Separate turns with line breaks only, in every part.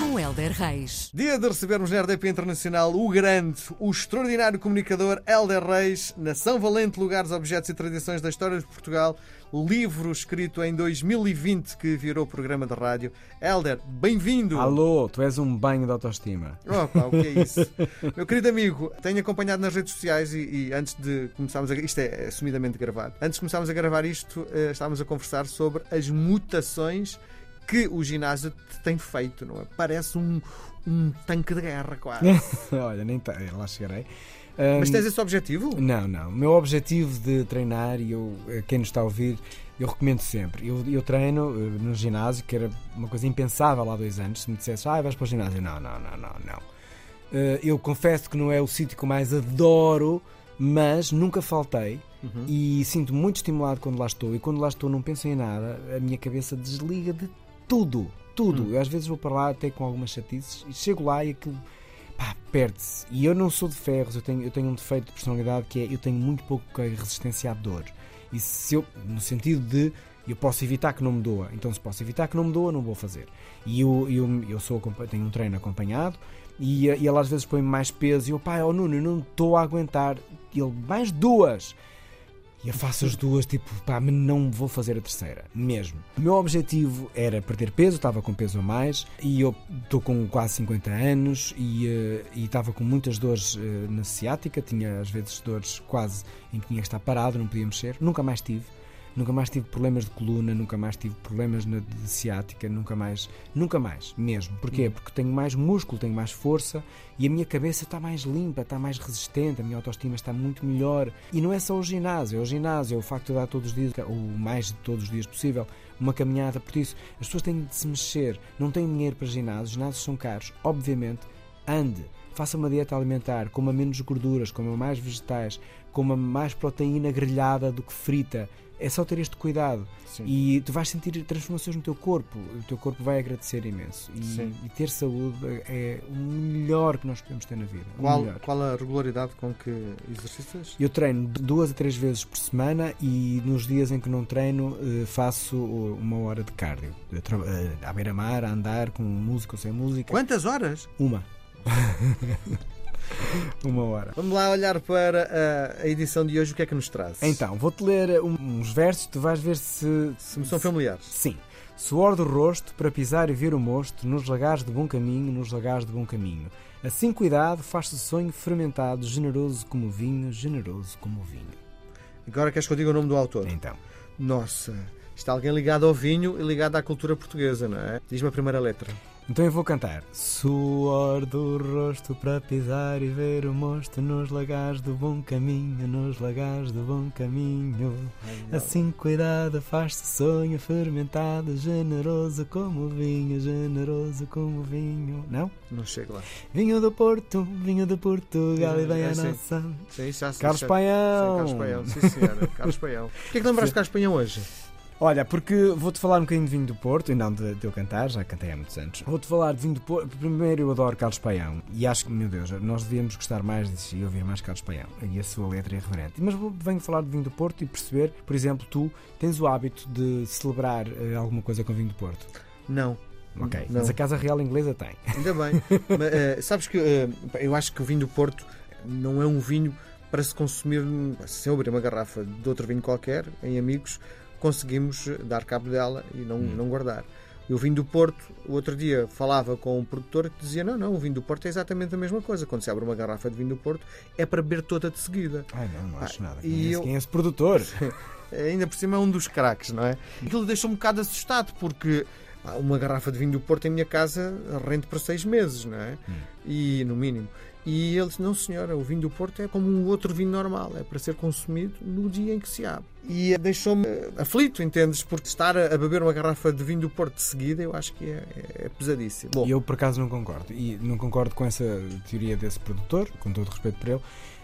Com Helder Reis.
Dia de recebermos na RDP Internacional o grande, o extraordinário comunicador Helder Reis, Nação Valente, Lugares, Objetos e Tradições da História de Portugal, livro escrito em 2020 que virou programa de rádio. Helder, bem-vindo!
Alô, tu és um banho de autoestima.
Opa, o que é isso? Meu querido amigo, tenho acompanhado nas redes sociais e, e antes de começarmos a. Isto é assumidamente gravado. Antes de começarmos a gravar isto, eh, estávamos a conversar sobre as mutações que o ginásio tem feito, não é? Parece um, um tanque de guerra, quase.
Olha, nem tá, lá chegarei.
Mas
Ahm,
tens esse objetivo?
Não, não. O meu objetivo de treinar, e eu, eh, quem nos está a ouvir, eu recomendo sempre. Eu, eu treino eh, no ginásio, que era uma coisa impensável há dois anos. Se me dissesse, ah, vais para o ginásio. Não, não, não, não, não. Eh, Eu confesso que não é o sítio que eu mais adoro, mas nunca faltei.
Uhum.
E sinto-me muito estimulado quando lá estou. E quando lá estou, não penso em nada. A minha cabeça desliga de tudo. Tudo.
Hum.
Eu às vezes vou para lá até com algumas chatices e chego lá e aquilo pá, perde-se. E eu não sou de ferros, eu tenho, eu tenho um defeito de personalidade que é eu tenho muito pouca resistência à dor. E se eu, no sentido de eu posso evitar que não me doa, então se posso evitar que não me doa, não vou fazer. E eu, eu, eu sou, tenho um treino acompanhado e, eh, e ele às vezes põe mais peso e eu, pá, oh Nuno, eu não estou a aguentar. E ele, mais duas. E eu faço as duas, tipo, pá, não vou fazer a terceira, mesmo. O meu objetivo era perder peso, estava com peso a mais, e eu estou com quase 50 anos e eh, e estava com muitas dores eh, na ciática, tinha às vezes dores quase em que tinha que estar parado, não podia mexer, nunca mais tive. Nunca mais tive problemas de coluna, nunca mais tive problemas na, de ciática, nunca mais, nunca mais, mesmo. Porquê? Porque tenho mais músculo, tenho mais força e a minha cabeça está mais limpa, está mais resistente, a minha autoestima está muito melhor. E não é só o ginásio, é o ginásio, é o facto de dar todos os dias, ou mais de todos os dias possível, uma caminhada. Por isso, as pessoas têm de se mexer, não têm dinheiro para ginásio, os ginásios são caros, obviamente, ande. Faça uma dieta alimentar, coma menos gorduras, coma mais vegetais, coma mais proteína grelhada do que frita. É só ter este cuidado.
Sim.
E tu vais sentir transformações no teu corpo. O teu corpo vai agradecer imenso. E, e ter saúde é o melhor que nós podemos ter na vida.
Qual, qual a regularidade com que exercitas?
Eu treino duas a três vezes por semana e nos dias em que não treino eh, faço uma hora de cardio. Eh, À beira-mar, a andar, com música ou sem música.
Quantas horas?
Uma. uma hora.
Vamos lá olhar para a, a edição de hoje, o que é que nos traz?
Então, vou-te ler um- uns versos, tu vais ver se,
Se me são familiares.
Sim. Suor do rosto para pisar e ver o mosto, nos lagares de bom caminho, nos lagares de bom caminho. Assim cuidado, faz-se sonho fermentado, generoso como o vinho, generoso como o vinho.
Agora queres que eu diga o nome do autor?
Então,
Nossa, está alguém ligado ao vinho e ligado à cultura portuguesa, não é? Diz-me a primeira letra.
Então eu vou cantar. Suor do rosto para pisar e ver o mosto, nos lagares do bom caminho, nos lagares do bom caminho. Assim cuidado, faz-se sonho fermentado, generoso como vinho, generoso como vinho. Não?
Não chego lá.
Vinho do Porto, vinho de Portugal e vem
É,
a
sim.
nossa.
Sim, já.
Carlos Paião.
Sim, Carlos Paião, sim senhora. Carlos Paião. Porquê é que lembraste de Carlos Paião hoje?
Olha, porque vou-te falar um bocadinho de vinho do Porto, e não de, de eu cantar, já cantei há muitos anos. Vou-te falar de vinho do Porto. Primeiro, eu adoro Carlos Paião e acho que, meu Deus, nós devíamos gostar mais disso e ouvir mais Carlos Paião. E a sua letra é irreverente. Mas vou- venho falar de vinho do Porto e perceber, por exemplo, tu tens o hábito de celebrar eh, alguma coisa com vinho do Porto.
Não.
Ok.
Não.
Mas a Casa Real Inglesa tem.
Ainda bem. Mas, eh, sabes que eh, eu acho que o vinho do Porto não é um vinho para se consumir sem eu abrir uma garrafa de outro vinho qualquer, em amigos, conseguimos dar cabo dela e não,
Hum.
não guardar. E o vinho do Porto, o outro dia falava com um produtor que dizia: não, não, o vinho do Porto é exatamente a mesma coisa. Quando se abre uma garrafa de vinho do Porto, é para beber toda de seguida.
Ai, não, não acho
Ah,
nada.
e
Quem, é,
eu-
esse- quem é esse produtor?
Ainda por cima é um dos craques, não é? Aquilo deixou-me um bocado assustado, porque uma garrafa de vinho do Porto em minha casa rende para seis meses, não é?
Hum.
E no mínimo. E ele disse: Não, senhora, o vinho do Porto é como um outro vinho normal, é para ser consumido no dia em que se abre. E deixou-me eh, aflito, entendes? Porque estar a beber uma garrafa de vinho do Porto de seguida, eu acho que é, é- é pesadíssimo. Bom,
E eu por acaso não concordo. E não concordo com essa teoria desse produtor, com todo o respeito por ele.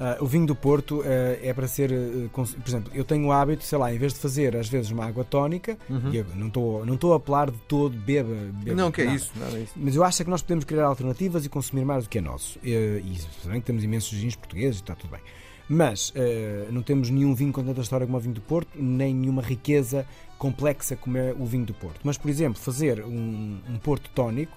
Ah, o vinho do Porto ah, é para ser. cons- por exemplo, eu tenho o hábito, sei lá, em vez de fazer às vezes uma água tónica,
Uhum.
e não estou não a apelar de todo, beba. beba
não, que é
nada.
isso, nada isso.
Mas eu acho é que nós podemos criar alternativas e consumir mais do que é nosso. E, e bem que temos imensos gins portugueses e está tudo bem. Mas uh, não temos nenhum vinho com tanta história como o vinho do Porto, nem nenhuma riqueza complexa como é o vinho do Porto. Mas, por exemplo, fazer um, um Porto tónico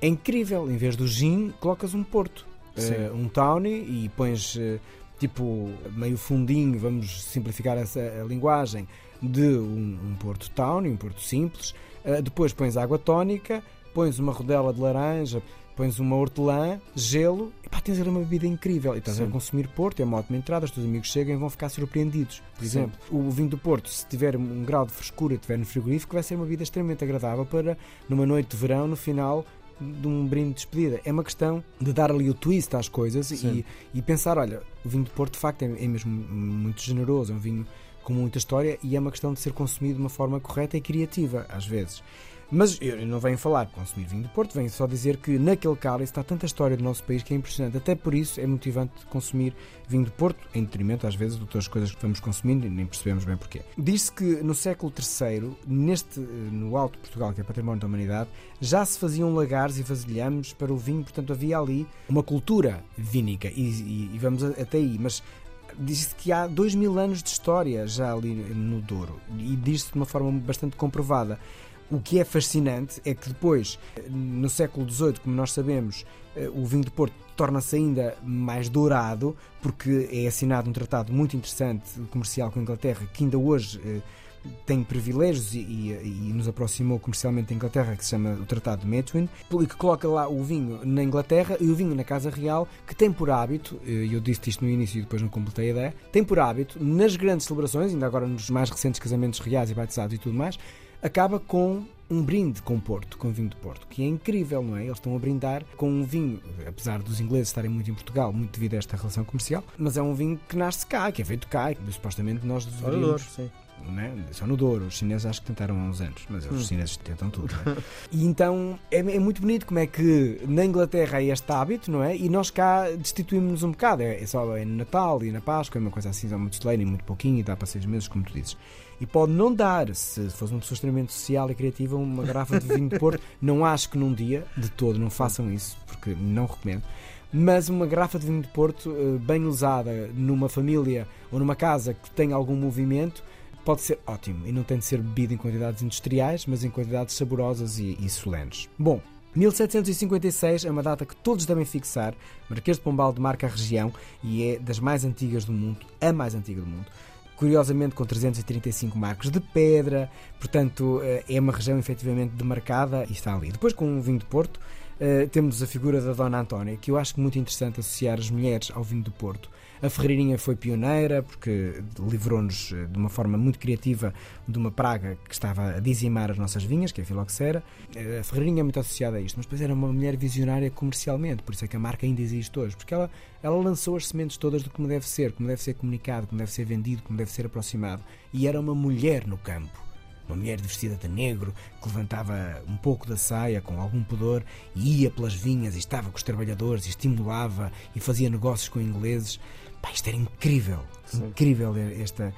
é incrível. Em vez do gin, colocas um Porto, uh, um Tawny e pões uh, tipo meio fundinho, vamos simplificar essa linguagem, de um, um Porto Tawny, um Porto simples. depois pões água tónica, pões uma rodela de laranja, pões uma hortelã, gelo, e pá, tens ali uma bebida incrível. E estás Sim. a consumir Porto, é uma ótima entrada, os teus amigos chegam e vão ficar surpreendidos. Por Sim. exemplo, o vinho do Porto, se tiver um grau de frescura e estiver no frigorífico, vai ser uma bebida extremamente agradável para, numa noite de verão, no final de um brinde de despedida. É uma questão de dar ali o twist às coisas e, e, pensar: olha, o vinho do Porto de facto é, é mesmo muito generoso, é um vinho com muita história e é uma questão de ser consumido de uma forma correta e criativa, às vezes. Mas eu não venho falar de consumir vinho do Porto, venho só dizer que naquele cálice está tanta história do nosso país que é impressionante. Até por isso é motivante consumir vinho do Porto, em detrimento, às vezes, de outras coisas que vamos consumindo e nem percebemos bem porquê. Diz-se que no século III, neste, no Alto Portugal, que é património da humanidade, já se faziam lagares e vasilhames para o vinho, portanto havia ali uma cultura vínica. E, e, e vamos até aí, mas diz-se que há dois mil anos de história já ali no Douro e diz-se de uma forma bastante comprovada. O que é fascinante é que depois, no século XVIII, como nós sabemos, eh, o vinho de Porto torna-se ainda mais dourado, porque é assinado um tratado muito interessante comercial com a Inglaterra, que ainda hoje eh, tem privilégios e, e, e, nos aproximou comercialmente da Inglaterra, que se chama o Tratado de Methuen, e que coloca lá o vinho na Inglaterra e o vinho na Casa Real, que tem por hábito, e eu disse isto no início e depois não completei a ideia, tem por hábito, nas grandes celebrações, ainda agora nos mais recentes casamentos reais e batizados e tudo mais, acaba com um brinde com Porto, com vinho de Porto, que é incrível, não é? Eles estão a brindar com um vinho, apesar dos ingleses estarem muito em Portugal, muito devido a esta relação comercial, mas é um vinho que nasce cá, que é feito cá, que supostamente nós deveríamos... sim. Né? Só no Douro, os chineses acho que tentaram há uns anos, mas os hum. chineses tentam tudo. É? e então é, é, muito bonito como é que na Inglaterra há este hábito, não é? E nós cá destituímos-nos um bocado. É, é só é no Natal e na Páscoa, é uma coisa assim, é muito solene, muito pouquinho e dá para seis meses, como tu dizes. E pode não dar, se fosse uma pessoa extremamente social e criativa, uma garrafa de vinho de Porto. não acho que num dia, de todo, não façam isso, porque não recomendo. Mas uma garrafa de vinho de Porto, eh, bem usada numa família ou numa casa que tem algum movimento, pode ser ótimo. E não tem de ser bebido em quantidades industriais, mas em quantidades saborosas e, e solenes. Bom, 1756 é uma data que todos devem fixar. Marquês de Pombal demarca a região e é das mais antigas do mundo, a mais antiga do mundo curiosamente com 335 marcos de pedra, portanto eh, é uma região efetivamente demarcada e está ali. Depois com o vinho de Porto eh, temos a figura da Dona Antónia, que eu acho muito interessante associar as mulheres ao vinho do Porto. A Ferreirinha foi pioneira porque livrou-nos eh, de uma forma muito criativa de uma praga que estava a dizimar as nossas vinhas, que é a filoxera. A Ferreirinha é muito associada a isto, mas depois era uma mulher visionária comercialmente, por isso é que a marca ainda existe hoje, porque ela, ela lançou as sementes todas do como deve ser, como deve ser comunicado, como deve ser vendido, como deve ser aproximado. E era uma mulher no campo uma mulher vestida de negro que levantava um pouco da saia com algum pudor e ia pelas vinhas e estava com os trabalhadores e estimulava e fazia negócios com ingleses. Pá, isto era incrível, Sim. incrível esta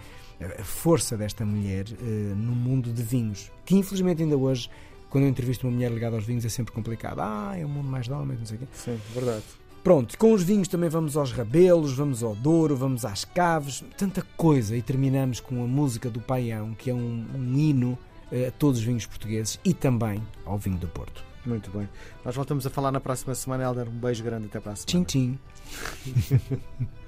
a força desta mulher uh, no mundo de vinhos, que infelizmente ainda hoje, quando eu entrevisto uma mulher ligada aos vinhos, é sempre complicado. Ah, é um mundo mais de homens, não sei o quê.
Sim, verdade.
Pronto, com os vinhos também vamos aos rabelos, vamos ao Douro, vamos às caves, tanta coisa. E terminamos com a música do Paião, que é um, um hino eh, a todos os vinhos portugueses e também ao vinho do Porto.
Muito bem. Nós voltamos a falar na próxima semana, Helder. Um beijo grande até para a
semana. Tchim, tchim.